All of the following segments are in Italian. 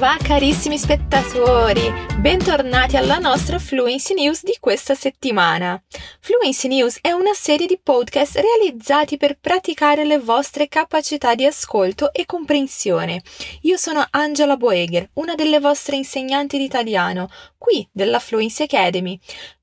va carissimi spettatori? Bentornati alla nostra Fluency News di questa settimana. Fluency News è una serie di podcast realizzati per praticare le vostre capacità di ascolto e comprensione. Io sono Angela Boegher, una delle vostre insegnanti di italiano, qui della Fluency Academy.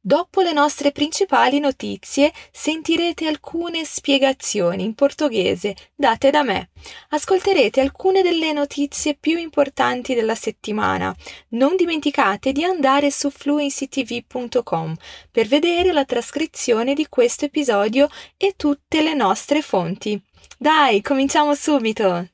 Dopo le nostre principali notizie sentirete alcune spiegazioni in portoghese date da me. Ascolterete alcune delle notizie più importanti della settimana. Non dimenticate di andare su fluencytv.com per vedere la trascrizione di questo episodio e tutte le nostre fonti. Dai, cominciamo subito!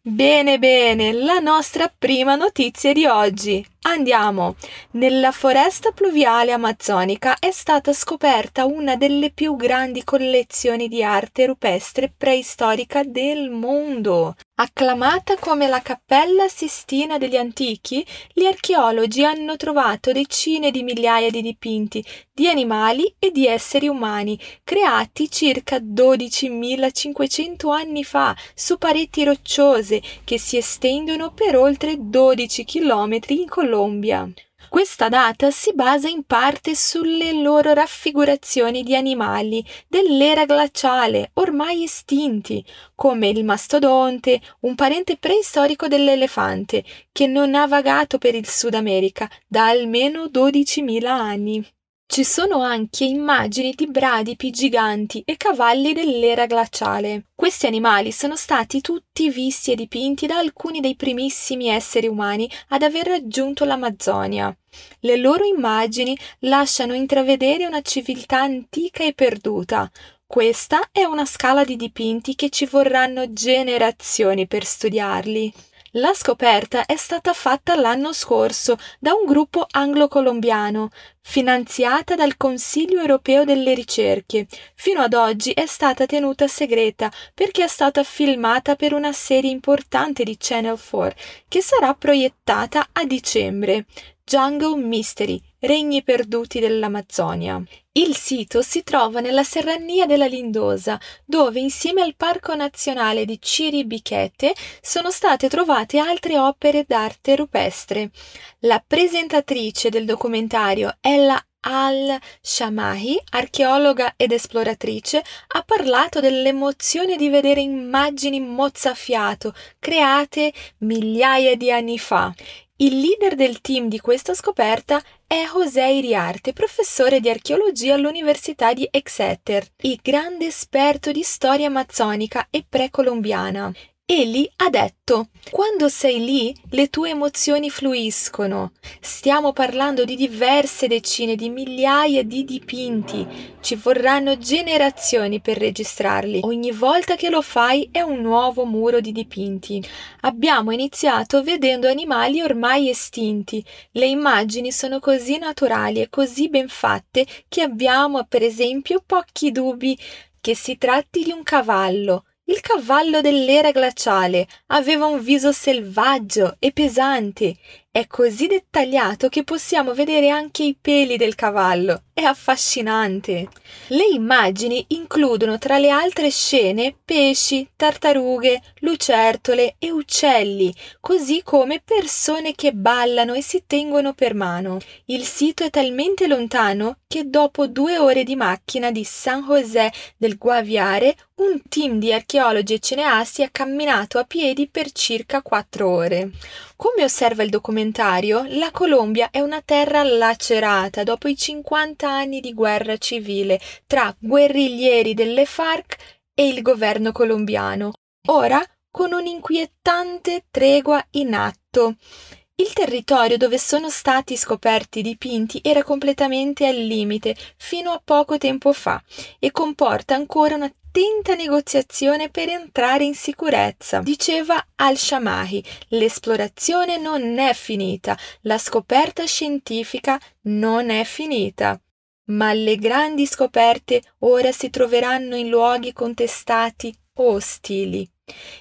Bene, bene, la nostra prima notizia di oggi. Andiamo! Nella foresta pluviale amazzonica è stata scoperta una delle più grandi collezioni di arte rupestre preistorica del mondo. Acclamata come la Cappella Sistina degli Antichi, gli archeologi hanno trovato decine di migliaia di dipinti di animali e di esseri umani, creati circa 12.500 anni fa su pareti rocciose che si estendono per oltre 12 km in Colombia. Questa data si basa in parte sulle loro raffigurazioni di animali dell'era glaciale ormai estinti, come il mastodonte, un parente preistorico dell'elefante, che non ha vagato per il Sud America da almeno 12.000 anni. Ci sono anche immagini di bradipi giganti e cavalli dell'era glaciale. Questi animali sono stati tutti visti e dipinti da alcuni dei primissimi esseri umani ad aver raggiunto l'Amazzonia. Le loro immagini lasciano intravedere una civiltà antica e perduta. Questa è una scala di dipinti che ci vorranno generazioni per studiarli. La scoperta è stata fatta l'anno scorso da un gruppo anglo-colombiano, finanziata dal Consiglio europeo delle ricerche. Fino ad oggi è stata tenuta segreta perché è stata filmata per una serie importante di Channel 4 che sarà proiettata a dicembre. Jungle Mystery, Regni perduti dell'Amazzonia. Il sito si trova nella serrania della Lindosa, dove insieme al Parco Nazionale di Chiribiquete sono state trovate altre opere d'arte rupestre. La presentatrice del documentario Ella al-Shamahi, archeologa ed esploratrice, ha parlato dell'emozione di vedere immagini mozzafiato create migliaia di anni fa. Il leader del team di questa scoperta è José Iriarte, professore di archeologia all'Università di Exeter e grande esperto di storia amazzonica e precolombiana. Egli ha detto, quando sei lì le tue emozioni fluiscono. Stiamo parlando di diverse decine di migliaia di dipinti. Ci vorranno generazioni per registrarli. Ogni volta che lo fai è un nuovo muro di dipinti. Abbiamo iniziato vedendo animali ormai estinti. Le immagini sono così naturali e così ben fatte che abbiamo, per esempio, pochi dubbi che si tratti di un cavallo il cavallo dell'era glaciale aveva un viso selvaggio e pesante. È così dettagliato che possiamo vedere anche i peli del cavallo. È affascinante. Le immagini includono tra le altre scene pesci, tartarughe, lucertole e uccelli, così come persone che ballano e si tengono per mano. Il sito è talmente lontano che dopo due ore di macchina di San José del Guaviare un team di archeologi e cineasti ha camminato a piedi per circa quattro ore. Come osserva il documentario, la Colombia è una terra lacerata dopo i 50 anni di guerra civile tra guerriglieri delle FARC e il governo colombiano, ora con un'inquietante tregua in atto. Il territorio dove sono stati scoperti i dipinti era completamente al limite fino a poco tempo fa e comporta ancora una un'attenta negoziazione per entrare in sicurezza. Diceva Al-Shamahi, l'esplorazione non è finita, la scoperta scientifica non è finita. Ma le grandi scoperte ora si troveranno in luoghi contestati o ostili.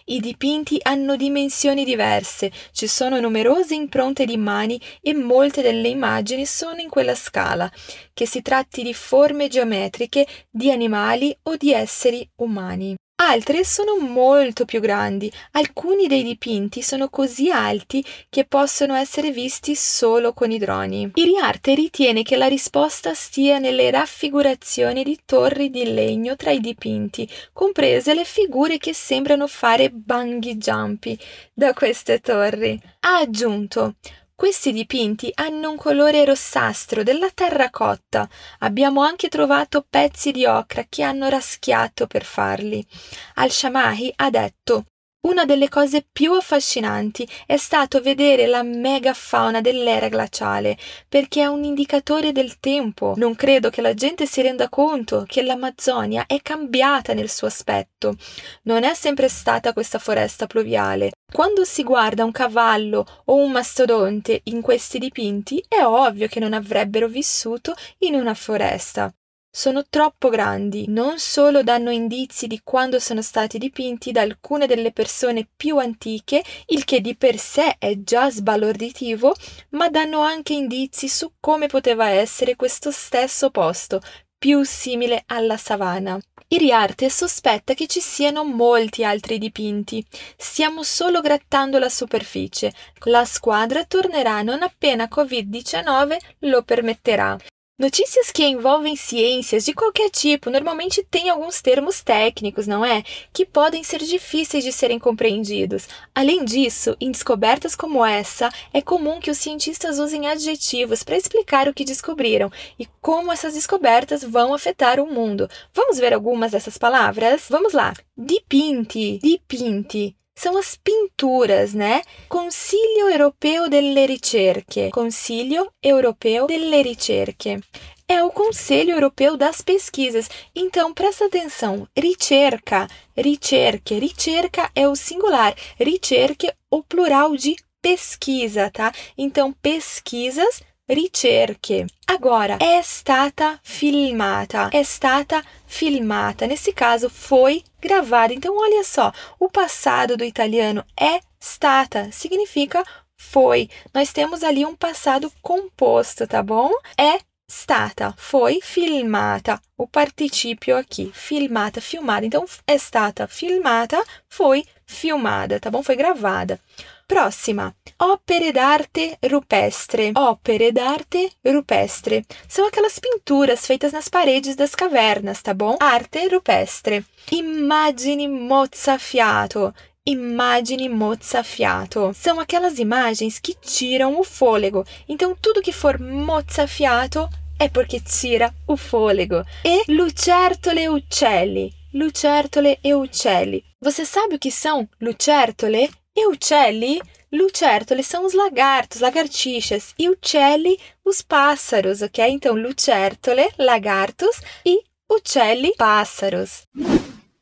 I dipinti hanno dimensioni diverse, ci sono numerose impronte di mani e molte delle immagini sono in quella scala, che si tratti di forme geometriche di animali o di esseri umani. Altre sono molto più grandi. Alcuni dei dipinti sono così alti che possono essere visti solo con i droni. Iriarte ritiene che la risposta stia nelle raffigurazioni di torri di legno tra i dipinti, comprese le figure che sembrano fare bungee jumpy da queste torri. Ha aggiunto questi dipinti hanno un colore rossastro della terracotta. Abbiamo anche trovato pezzi di ocra che hanno raschiato per farli. Al-Shamahi ha detto una delle cose più affascinanti è stato vedere la megafauna dell'era glaciale, perché è un indicatore del tempo. Non credo che la gente si renda conto che l'Amazzonia è cambiata nel suo aspetto. Non è sempre stata questa foresta pluviale. Quando si guarda un cavallo o un mastodonte in questi dipinti, è ovvio che non avrebbero vissuto in una foresta sono troppo grandi, non solo danno indizi di quando sono stati dipinti da alcune delle persone più antiche, il che di per sé è già sbalorditivo, ma danno anche indizi su come poteva essere questo stesso posto, più simile alla savana. Iriarte sospetta che ci siano molti altri dipinti. Stiamo solo grattando la superficie. La squadra tornerà non appena Covid-19 lo permetterà. Notícias que envolvem ciências de qualquer tipo normalmente têm alguns termos técnicos, não é? Que podem ser difíceis de serem compreendidos. Além disso, em descobertas como essa, é comum que os cientistas usem adjetivos para explicar o que descobriram e como essas descobertas vão afetar o mundo. Vamos ver algumas dessas palavras? Vamos lá. Dipinti, dipinti são as pinturas, né? Consiglio Europeo delle Ricerche. Consiglio Europeo delle Ricerche. É o Conselho Europeu das Pesquisas. Então, presta atenção. Ricerca, ricerche. Ricerca é o singular. Ricerche, o plural de pesquisa, tá? Então, pesquisas ricerche. Agora, è stata filmata, è stata filmata. Nesse caso, foi gravada. Então, olha só, o passado do italiano é stata, significa foi. Nós temos ali um passado composto, tá bom? É stata, foi filmata. O participio aqui, filmata, filmada. Então, è stata filmata, foi filmada, tá bom? Foi gravada. Próxima, opere d'arte rupestre. Opere d'arte rupestre. São aquelas pinturas feitas nas paredes das cavernas, tá bom? Arte rupestre. Immagini mozzafiato. Immagini mozzafiato. São aquelas imagens que tiram o fôlego. Então, tudo que for mozzafiato é porque tira o fôlego. E lucertole uccelli. Lucertole e uccelli. Você sabe o que são lucertole e uccelli? Lucertole são os lagartos, lagartixas, e uccelli, os pássaros, ok? Então, lucertole, lagartos, e uccelli, pássaros.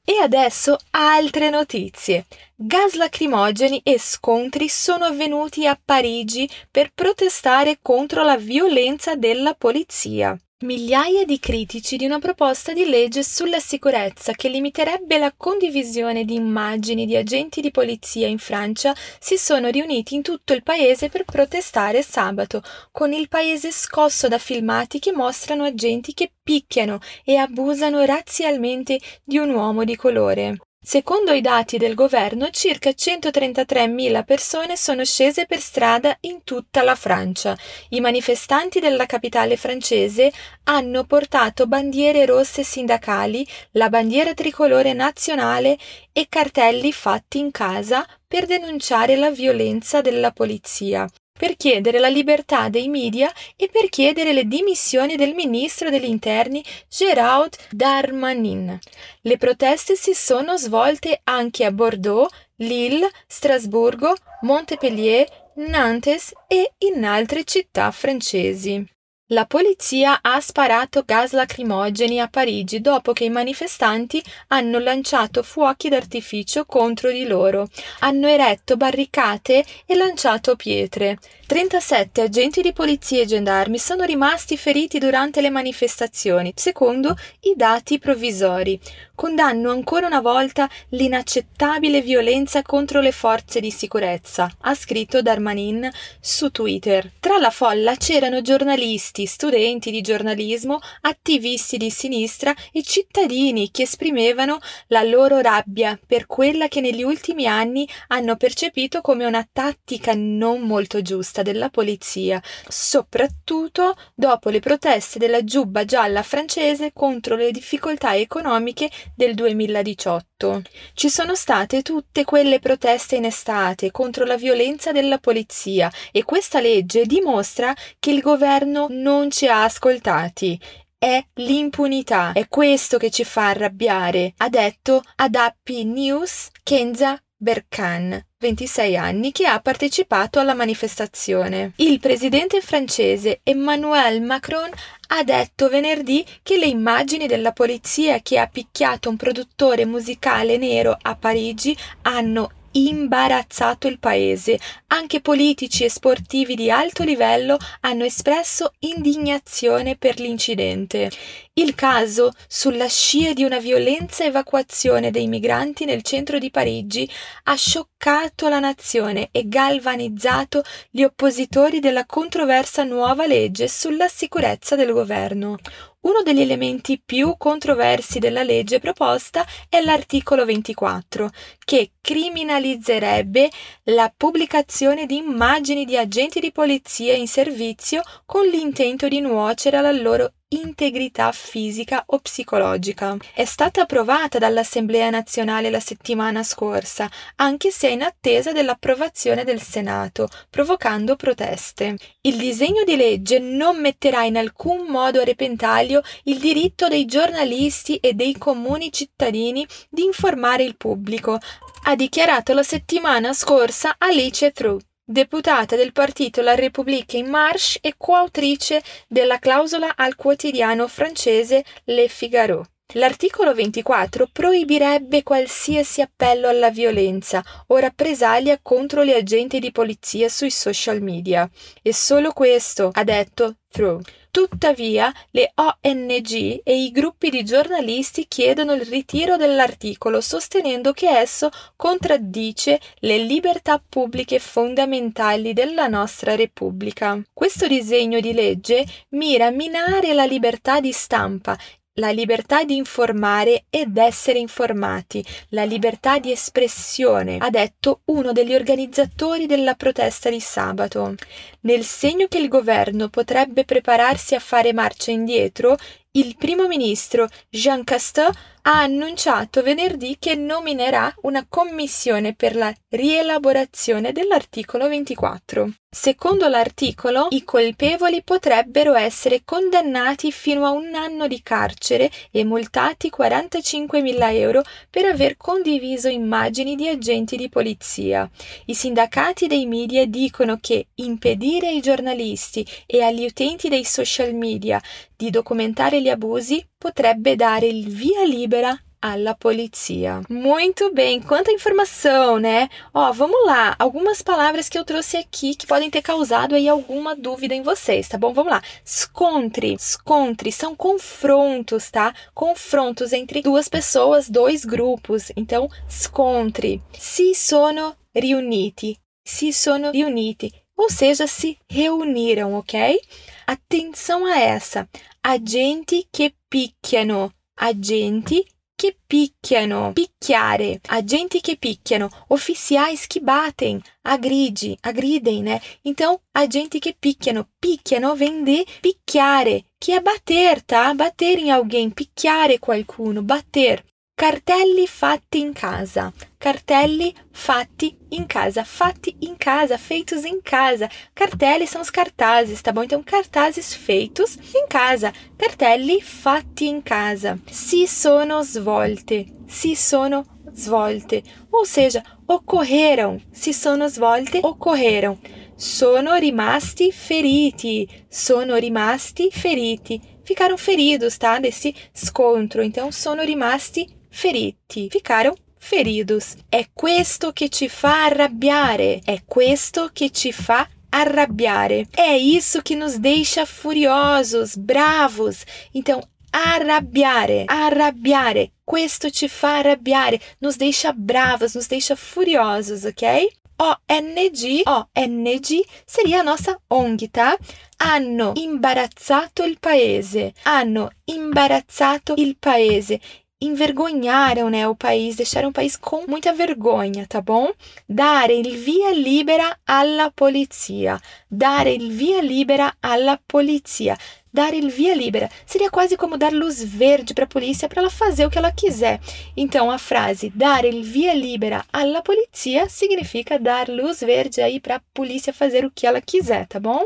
E adesso altre notizie. Gas lacrimogeni e scontri sono avvenuti a Parigi per protestare contro la violenza della polizia. Migliaia di critici di una proposta di legge sulla sicurezza che limiterebbe la condivisione di immagini di agenti di polizia in Francia si sono riuniti in tutto il paese per protestare sabato, con il paese scosso da filmati che mostrano agenti che picchiano e abusano razzialmente di un uomo di colore. Secondo i dati del governo, circa 133.000 persone sono scese per strada in tutta la Francia. I manifestanti della capitale francese hanno portato bandiere rosse sindacali, la bandiera tricolore nazionale e cartelli fatti in casa per denunciare la violenza della polizia per chiedere la libertà dei media e per chiedere le dimissioni del ministro degli interni Gérald Darmanin. Le proteste si sono svolte anche a Bordeaux, Lille, Strasburgo, Montpellier, Nantes e in altre città francesi. La polizia ha sparato gas lacrimogeni a Parigi dopo che i manifestanti hanno lanciato fuochi d'artificio contro di loro, hanno eretto barricate e lanciato pietre. 37 agenti di polizia e gendarmi sono rimasti feriti durante le manifestazioni, secondo i dati provvisori. Condanno ancora una volta l'inaccettabile violenza contro le forze di sicurezza, ha scritto Darmanin su Twitter. Tra la folla c'erano giornalisti, studenti di giornalismo, attivisti di sinistra e cittadini che esprimevano la loro rabbia per quella che negli ultimi anni hanno percepito come una tattica non molto giusta della polizia, soprattutto dopo le proteste della giubba gialla francese contro le difficoltà economiche del 2018. Ci sono state tutte quelle proteste in estate contro la violenza della polizia e questa legge dimostra che il governo non ci ha ascoltati è l'impunità. È questo che ci fa arrabbiare, ha detto ad Happy News Kenza Berkan, 26 anni, che ha partecipato alla manifestazione. Il presidente francese Emmanuel Macron ha detto venerdì che le immagini della polizia che ha picchiato un produttore musicale nero a Parigi hanno imbarazzato il paese. Anche politici e sportivi di alto livello hanno espresso indignazione per l'incidente. Il caso, sulla scia di una violenza evacuazione dei migranti nel centro di Parigi, ha scioccato la nazione e galvanizzato gli oppositori della controversa nuova legge sulla sicurezza del governo. Uno degli elementi più controversi della legge proposta è l'articolo 24, che criminalizzerebbe la pubblicazione di immagini di agenti di polizia in servizio con l'intento di nuocere alla loro integrità fisica o psicologica. È stata approvata dall'Assemblea nazionale la settimana scorsa, anche se è in attesa dell'approvazione del Senato, provocando proteste. Il disegno di legge non metterà in alcun modo a repentaglio il diritto dei giornalisti e dei comuni cittadini di informare il pubblico, ha dichiarato la settimana scorsa Alice True deputata del partito La République en Marche e coautrice della clausola al quotidiano francese Le Figaro. L'articolo 24 proibirebbe qualsiasi appello alla violenza o rappresaglia contro gli agenti di polizia sui social media. E solo questo, ha detto Through. Tuttavia, le ONG e i gruppi di giornalisti chiedono il ritiro dell'articolo sostenendo che esso contraddice le libertà pubbliche fondamentali della nostra Repubblica. Questo disegno di legge mira a minare la libertà di stampa la libertà di informare ed essere informati, la libertà di espressione, ha detto uno degli organizzatori della protesta di sabato. Nel segno che il governo potrebbe prepararsi a fare marcia indietro, il primo ministro Jean Castor ha annunciato venerdì che nominerà una commissione per la rielaborazione dell'articolo 24. Secondo l'articolo, i colpevoli potrebbero essere condannati fino a un anno di carcere e multati 45.000 euro per aver condiviso immagini di agenti di polizia. I sindacati dei media dicono che impedire ai giornalisti e agli utenti dei social media di documentare gli abusi potrebbe dare il via libera alla polícia. Muito bem, quanta informação, né? Ó, vamos lá, algumas palavras que eu trouxe aqui que podem ter causado aí alguma dúvida em vocês, tá bom? Vamos lá. Scontre, scontre são confrontos, tá? Confrontos entre duas pessoas, dois grupos. Então, scontre. Si sono riuniti. Si sono riuniti. Ou seja, se reuniram, ok? Atenção a essa. Agenti che picchiano. Agenti che picchiano, picchiare, agenti che picchiano, oficiais que batem, agride, agridem, né? Então, agenti che picchiano, picchiano vem de picchiare, que é bater, tá? Bater em alguém, picchiare qualcuno, bater. Cartelli fatti in casa. Cartelli fatti in casa. Fatti in casa, feitos em casa. Cartelli são os cartazes, tá bom? Então, cartazes feitos em casa. Cartelli fatti in casa. Si sono svolte. Si sono svolte. Ou seja, ocorreram. Si sono svolte, ocorreram. Sono rimasti feriti. Sono rimasti feriti. Ficaram feridos, tá? Desse scontro. Então, sono rimasti feriti, ficaram feridos. È questo che ci fa arrabbiare, è questo che ci fa arrabbiare. É isso que nos deixa furiosos, bravos. Então, arrabbiare, arrabbiare. Questo ci fa arrabbiare, nos deixa bravos, nos deixa furiosos, ok? ONG, ONG seria a nossa ONG, tá? Hanno imbarazzato il paese, hanno imbarazzato il paese. Invergonhare né, o país, deixar um país com muita vergonha, tá bom? Dare il via libera alla polizia. Dare il via libera alla polizia. Dare il via libera seria quase como dar luz verde para a polícia para ela fazer o que ela quiser. Então a frase dare il via libera alla polizia significa dar luz verde aí para a polícia fazer o que ela quiser, tá bom?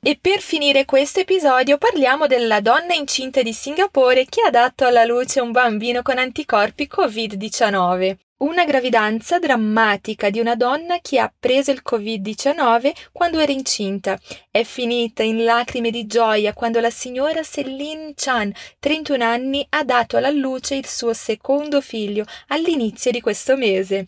E per finire questo episodio parliamo della donna incinta di Singapore che ha dato alla luce un bambino con anticorpi Covid-19. Una gravidanza drammatica di una donna che ha preso il Covid-19 quando era incinta. È finita in lacrime di gioia quando la signora Celine Chan, 31 anni, ha dato alla luce il suo secondo figlio all'inizio di questo mese.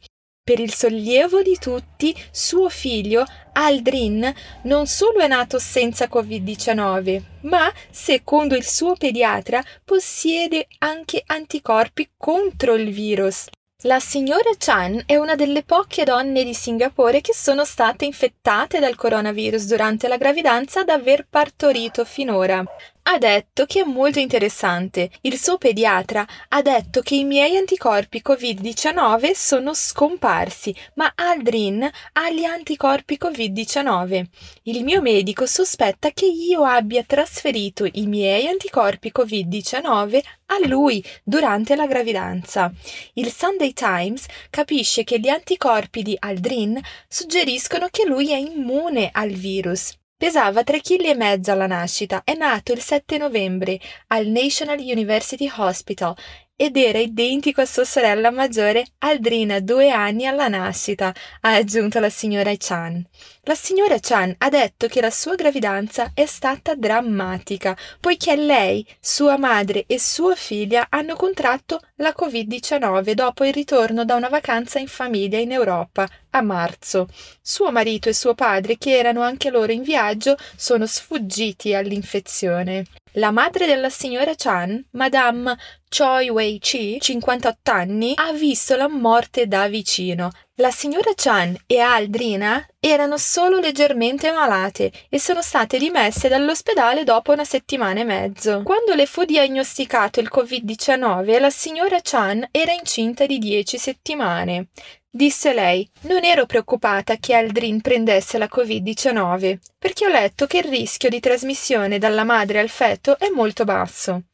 Per il sollievo di tutti, suo figlio, Aldrin, non solo è nato senza Covid-19, ma, secondo il suo pediatra, possiede anche anticorpi contro il virus. La signora Chan è una delle poche donne di Singapore che sono state infettate dal coronavirus durante la gravidanza ad aver partorito finora ha detto che è molto interessante. Il suo pediatra ha detto che i miei anticorpi Covid-19 sono scomparsi, ma Aldrin ha gli anticorpi Covid-19. Il mio medico sospetta che io abbia trasferito i miei anticorpi Covid-19 a lui durante la gravidanza. Il Sunday Times capisce che gli anticorpi di Aldrin suggeriscono che lui è immune al virus. Pesava 3,5 kg alla nascita, è nato il 7 novembre al National University Hospital ed era identico a sua sorella maggiore Aldrina due anni alla nascita, ha aggiunto la signora Chan. La signora Chan ha detto che la sua gravidanza è stata drammatica, poiché lei, sua madre e sua figlia hanno contratto la Covid-19 dopo il ritorno da una vacanza in famiglia in Europa a marzo. Suo marito e suo padre, che erano anche loro in viaggio, sono sfuggiti all'infezione. La madre della signora Chan, Madame Choi Wei-chi, 58 anni, ha visto la morte da vicino. La signora Chan e Aldrina erano solo leggermente malate e sono state dimesse dall'ospedale dopo una settimana e mezzo. Quando le fu diagnosticato il Covid-19, la signora Chan era incinta di 10 settimane. Disse lei, non ero preoccupata che Aldrin prendesse la Covid-19, perché ho letto che il rischio di trasmissione dalla madre al feto è molto basso.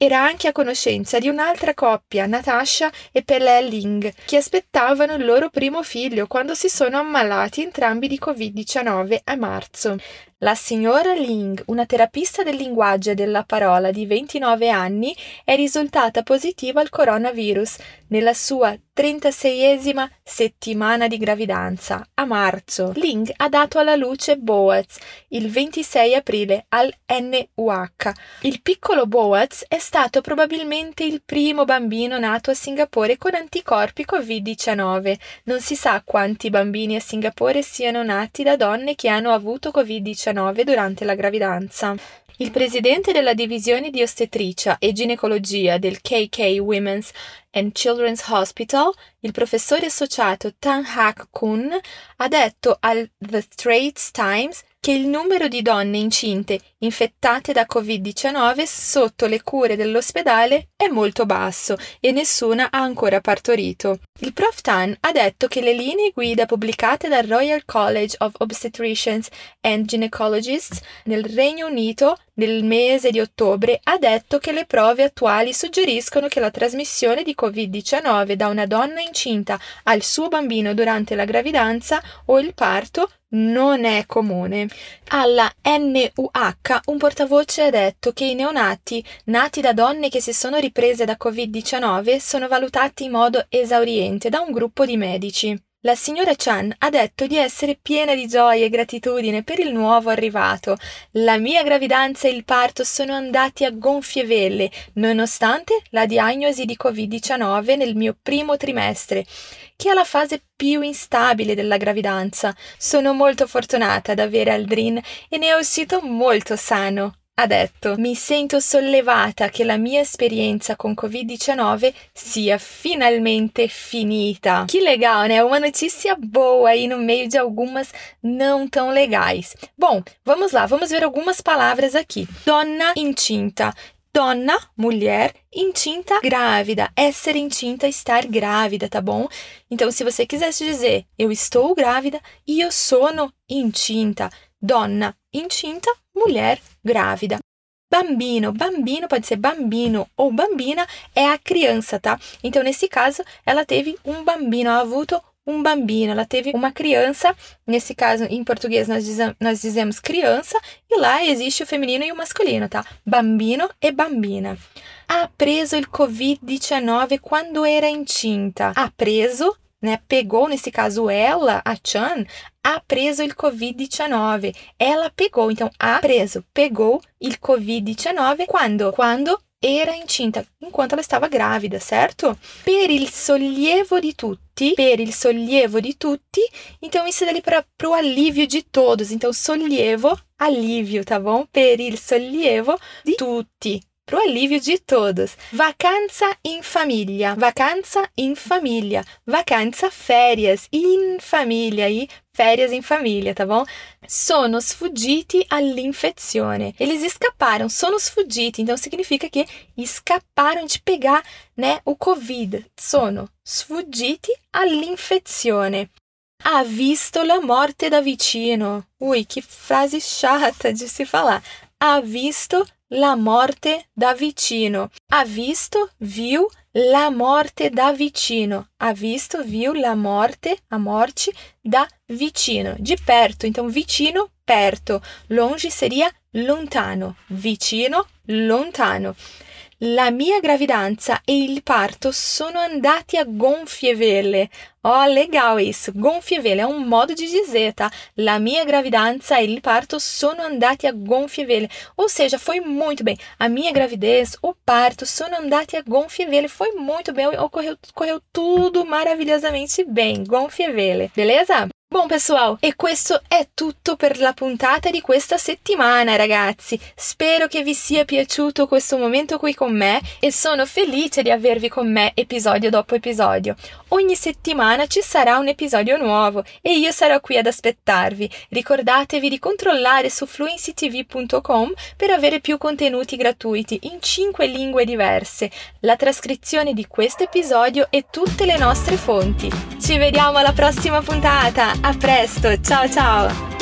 Era anche a conoscenza di un'altra coppia, Natasha e Pelé Ling, che aspettavano il loro primo figlio quando si sono ammalati entrambi di Covid-19 a marzo. La signora Ling, una terapista del linguaggio e della parola di 29 anni, è risultata positiva al coronavirus nella sua 36esima settimana di gravidanza, a marzo. Ling ha dato alla luce Boaz il 26 aprile al NUH. Il piccolo Boaz è stato probabilmente il primo bambino nato a Singapore con anticorpi Covid-19. Non si sa quanti bambini a Singapore siano nati da donne che hanno avuto Covid-19 durante la gravidanza. Il presidente della divisione di ostetricia e ginecologia del KK Women's and Children's Hospital, il professore associato Tan Hak Kun, ha detto al The Straits Times che il numero di donne incinte infettate da Covid-19 sotto le cure dell'ospedale è molto basso e nessuna ha ancora partorito. Il prof Tan ha detto che le linee guida pubblicate dal Royal College of Obstetricians and Gynecologists nel Regno Unito nel mese di ottobre ha detto che le prove attuali suggeriscono che la trasmissione di Covid-19 da una donna incinta al suo bambino durante la gravidanza o il parto non è comune. Alla NUH un portavoce ha detto che i neonati nati da donne che si sono riprese da Covid-19 sono valutati in modo esauriente da un gruppo di medici. La signora Chan ha detto di essere piena di gioia e gratitudine per il nuovo arrivato. La mia gravidanza e il parto sono andati a gonfie vele, nonostante la diagnosi di Covid-19 nel mio primo trimestre, che è la fase più instabile della gravidanza. Sono molto fortunata ad avere Aldrin e ne è uscito molto sano ha detto mi sento sollevata che la mia esperienza con Covid-19 sia finalmente finita. Que legal, né? Uma notícia boa aí no meio de algumas não tão legais. Bom, vamos lá, vamos ver algumas palavras aqui. Donna incinta. Donna, mulher, incinta, grávida. Essere incinta, estar grávida, tá bom? Então, se você quisesse dizer eu estou grávida e eu sono incinta, donna incinta, mulher grávida. Bambino, bambino pode ser bambino ou bambina, é a criança, tá? Então, nesse caso, ela teve um bambino, ha avuto um bambino, ela teve uma criança, nesse caso, em português nós, dizemos, nós dizemos criança, e lá existe o feminino e o masculino, tá? Bambino e bambina. Ha preso il Covid-19 quando era incinta. Ha preso né, pegou, nesse caso ela, a Chan, ha preso il Covid-19. Ela pegou, então, ha preso, pegou il Covid-19 quando? Quando era incinta, enquanto ela estava grávida, certo? Per il sollievo di tutti, per il sollievo di tutti, então isso dali para o alívio de todos. Então, sollievo, alívio, tá bom? Per il sollievo di tutti, pro alívio de todos. Vacanza in família, vacanza in família, vacanza férias in família e férias em família, tá bom? Sono sfuggiti all'infezione. Eles escaparam, sono sfuggiti, então significa que escaparam de pegar, né, o Covid. Sono sfuggiti all'infezione. Ha visto la morte da vicino. Ui, que frase chata de se falar. Ha visto la morte da vicino. Ha visto, viu, la morte da vicino. Ha visto, viu, la morte, a morte da vicino. De perto, então vicino, perto. Longe seria lontano. Vicino, lontano. La mia gravidanza e il parto sono andati a gonfie vele. Ó, oh, legal isso. Gonfie vele é um modo de dizer, tá? La mia gravidanza e il parto sono andati a gonfie vele. Ou seja, foi muito bem. A minha gravidez, o parto, sono andati a gonfie vele. Foi muito bem. Ocorreu, ocorreu tudo maravilhosamente bem. Gonfie vele. Beleza? Bom pessoal, e questo è tutto per la puntata di questa settimana ragazzi. Spero che vi sia piaciuto questo momento qui con me e sono felice di avervi con me episodio dopo episodio. Ogni settimana ci sarà un episodio nuovo e io sarò qui ad aspettarvi. Ricordatevi di controllare su fluencytv.com per avere più contenuti gratuiti in 5 lingue diverse, la trascrizione di questo episodio e tutte le nostre fonti. Ci vediamo alla prossima puntata! A presto, ciao ciao!